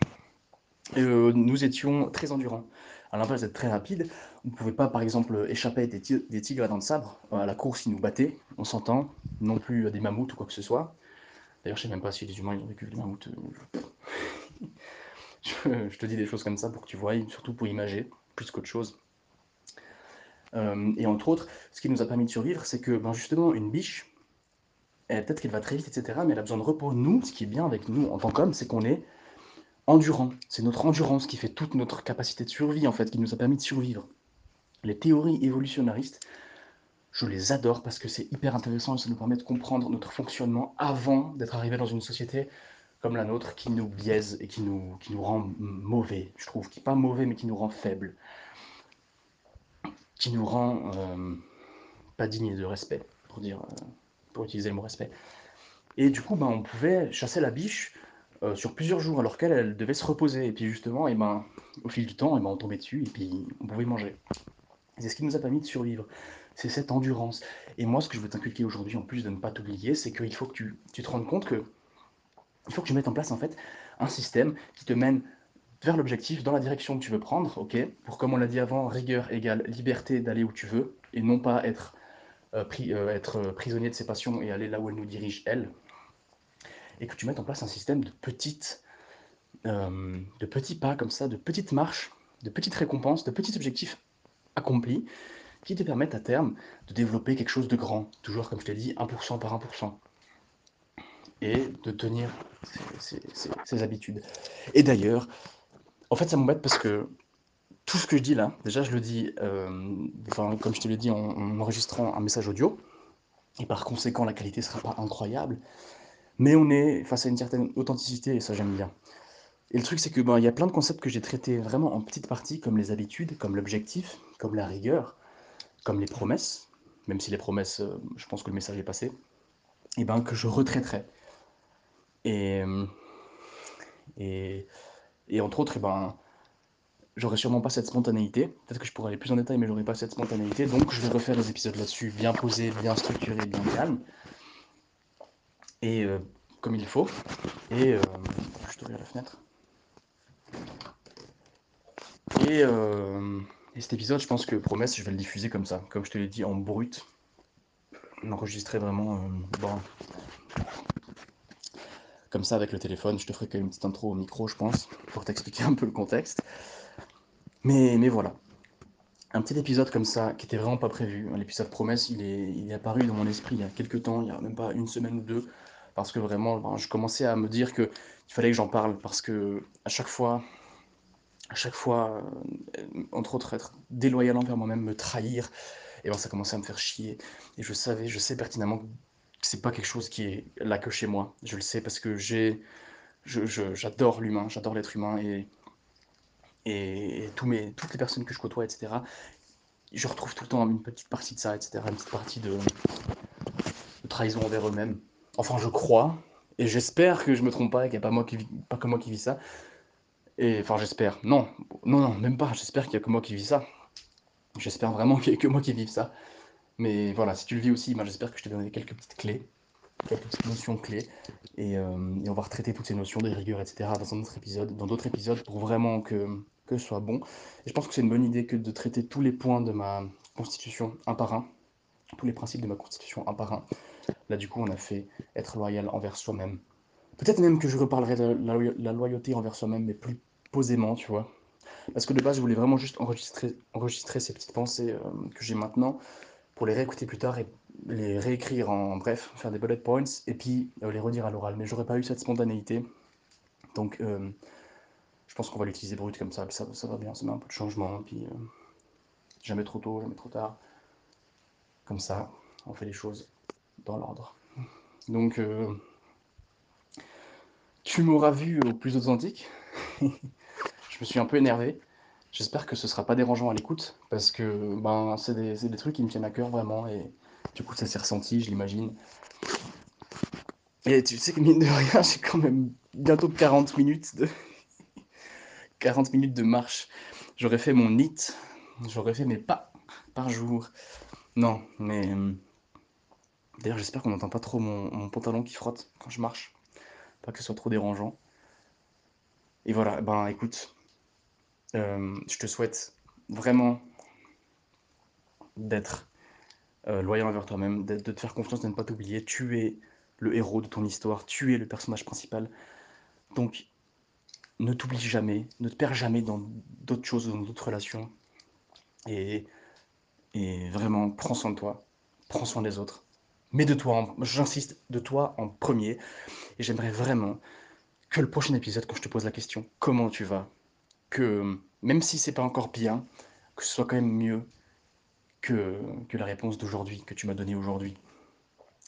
nous étions très endurants. À l'inverse d'être très rapide, on ne pouvait pas par exemple échapper des, des tigres dans le sabre. À la course, ils nous battaient, on s'entend, non plus des mammouths ou quoi que ce soit. D'ailleurs, je sais même pas si les humains ils ont vécu des mammouths. je, te dis des choses comme ça pour que tu vois, surtout pour imager, plus qu'autre chose. Euh, et entre autres, ce qui nous a permis de survivre, c'est que ben justement, une biche, peut-être qu'elle va très vite, etc., mais elle a besoin de repos. Nous, ce qui est bien avec nous en tant qu'hommes, c'est qu'on est endurant. C'est notre endurance qui fait toute notre capacité de survie, en fait, qui nous a permis de survivre. Les théories évolutionnaristes, je les adore parce que c'est hyper intéressant et ça nous permet de comprendre notre fonctionnement avant d'être arrivé dans une société comme la nôtre qui nous biaise et qui nous, qui nous rend mauvais, je trouve, qui pas mauvais mais qui nous rend faibles, qui nous rend euh, pas dignes de respect, pour dire, euh, pour utiliser le mot respect. Et du coup, ben, on pouvait chasser la biche euh, sur plusieurs jours alors qu'elle elle devait se reposer. Et puis justement, et ben, au fil du temps, et ben, on tombait dessus et puis on pouvait manger. C'est ce qui nous a permis de survivre. C'est cette endurance. Et moi, ce que je veux t'inculquer aujourd'hui, en plus de ne pas t'oublier, c'est qu'il faut que tu, tu te rendes compte que il faut que tu mettes en place en fait un système qui te mène vers l'objectif dans la direction que tu veux prendre, ok? Pour comme on l'a dit avant, rigueur égale liberté d'aller où tu veux et non pas être, euh, euh, être prisonnier de ses passions et aller là où elles nous dirigent, elles. Et que tu mettes en place un système de petites, euh, de petits pas comme ça, de petites marches, de petites récompenses, de petits objectifs accomplis qui te permettent à terme de développer quelque chose de grand, toujours comme je t'ai dit, 1% par 1% et de tenir ses, habitudes. Et d'ailleurs, en fait, ça m'embête parce que tout ce que je dis là, déjà, je le dis, euh, comme je te l'ai dit, en, enregistrant un message audio, et par conséquent, la qualité ne sera pas incroyable, mais on est face à une certaine authenticité, et ça, j'aime bien. Et le truc, c'est que ben, y a plein de concepts que j'ai traités vraiment en petites parties, comme les habitudes, comme l'objectif, comme la rigueur, comme les promesses, même si les promesses, euh, je pense que le message est passé, et ben que je retraiterai et, et, et entre autres, eh ben, j'aurais sûrement pas cette spontanéité. Peut-être que je pourrais aller plus en détail, mais j'aurais pas cette spontanéité. Donc, je vais refaire des épisodes là-dessus, bien posés, bien structurés, bien calmes. Et euh, comme il faut. Et euh, je te la fenêtre. Et, euh, et, cet épisode, je pense que promesse, je vais le diffuser comme ça, comme je te l'ai dit, en brut. Enregistrer vraiment comme ça avec le téléphone. Je te ferai quand même une petite intro au micro, je pense, pour t'expliquer un peu le contexte. Mais, mais voilà. Un petit épisode comme ça, qui était vraiment pas prévu. L'épisode promesse, il est, il est apparu dans mon esprit il y a quelques temps, il y a même pas une semaine ou deux, parce que vraiment, ben, je commençais à me dire que il fallait que j'en parle, parce que à chaque fois, à chaque fois, euh, entre autres, être déloyal envers moi-même, me trahir, et ben ça commençait à me faire chier. Et je savais, je sais pertinemment c'est pas quelque chose qui est là que chez moi. Je le sais parce que j'ai, j'adore l'humain, j'adore l'être humain et, et, toutes les personnes que je côtoie, etc. Je retrouve tout le temps une petite partie de ça, etc. Une petite partie de, trahison envers eux-mêmes. Enfin, je crois et j'espère que je me trompe pas et qu'il n'y a pas, moi qui pas que moi qui vis ça. Et enfin, j'espère. Non, non, non, même pas. J'espère qu'il y a que moi qui vis ça. J'espère vraiment qu'il y a que moi qui vive ça. Mais voilà, si tu le vis aussi, ben, j'espère que je t'ai donné quelques petites clés, quelques petites notions clés. Et, euh, on va retraiter toutes ces notions des rigueurs, etc. dans un autre épisode, dans d'autres épisodes pour vraiment que, que ce soit bon. Et je pense que c'est une bonne idée que de traiter tous les points de ma constitution un par un. tous les principes de ma constitution un par un. Là, du coup, on a fait être loyal envers soi-même. Peut-être même que je reparlerai de la, loyauté envers soi-même, mais plus posément, tu vois. Parce que de base, je voulais vraiment juste enregistrer, enregistrer ces petites pensées euh, que j'ai maintenant pour les réécouter plus tard et les réécrire en bref, faire des bullet points et puis euh, les redire à l'oral. Mais j'aurais pas eu cette spontanéité. Donc, euh, je pense qu'on va l'utiliser brut comme ça, ça, ça va bien, ça met un peu de changement. Puis, jamais trop tôt, jamais trop tard. Comme ça, on fait les choses dans l'ordre. Donc, euh, tu m'auras vu au plus authentique. je me suis un peu énervé. J'espère que ce sera pas dérangeant à l'écoute, parce que ben, c'est des, des, trucs qui me tiennent à cœur vraiment, et du coup ça s'est ressenti, je l'imagine. Et tu sais que mine de rien, j'ai quand même bientôt 40 minutes de 40 minutes de marche. J'aurais fait mon NIT, j'aurais fait mes pas par jour. Non, mais D'ailleurs, j'espère qu'on n'entend pas trop mon, pantalon qui frotte quand je marche. Pas que ce soit trop dérangeant. Et voilà, ben écoute, euh, je te souhaite vraiment d'être euh, loyal envers toi-même, de, te faire confiance, de ne pas t'oublier. Tu es le héros de ton histoire, tu es le personnage principal. Donc, ne t'oublie jamais, ne te perds jamais dans d'autres choses, dans d'autres relations. Et, et vraiment, prends soin de toi, prends soin des autres mais de toi, j'insiste, de toi en premier. Et j'aimerais vraiment que le prochain épisode, quand je te pose la question, comment tu vas, que même si c'est pas encore bien, que ce soit quand même mieux que, que la réponse d'aujourd'hui, que tu m'as donnée aujourd'hui.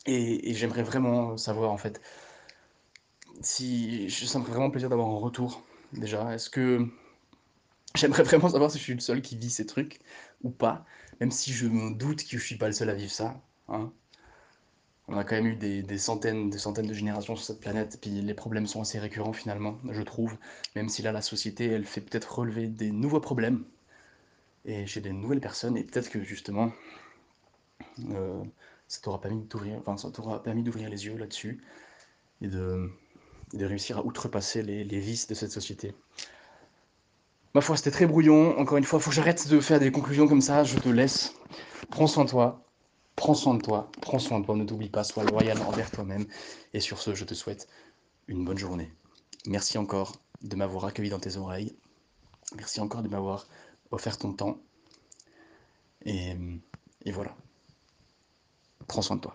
Et, j'aimerais vraiment savoir, en fait, si ça me ferait vraiment plaisir d'avoir un retour, déjà. Est-ce que j'aimerais vraiment savoir si je suis le seul qui vit ces trucs ou pas, même si je me doute que je suis pas le seul à vivre ça. Hein on a quand même eu des, centaines, des centaines de générations sur cette planète, puis les problèmes sont assez récurrents finalement, je trouve, même si là la société, elle fait peut-être relever des nouveaux problèmes, et chez des nouvelles personnes, et peut-être que justement, euh, ça t'aura permis d'ouvrir, enfin, les yeux là-dessus, et de, de, réussir à outrepasser les, les vices de cette société. Ma foi, c'était très brouillon, encore une fois, faut que j'arrête de faire des conclusions comme ça, je te laisse, prends soin de toi, Prends soin de toi, prends soin de toi, ne t'oublie pas, sois loyal envers toi-même. Et sur ce, je te souhaite une bonne journée. Merci encore de m'avoir accueilli dans tes oreilles. Merci encore de m'avoir offert ton temps. Et, voilà. Prends soin de toi.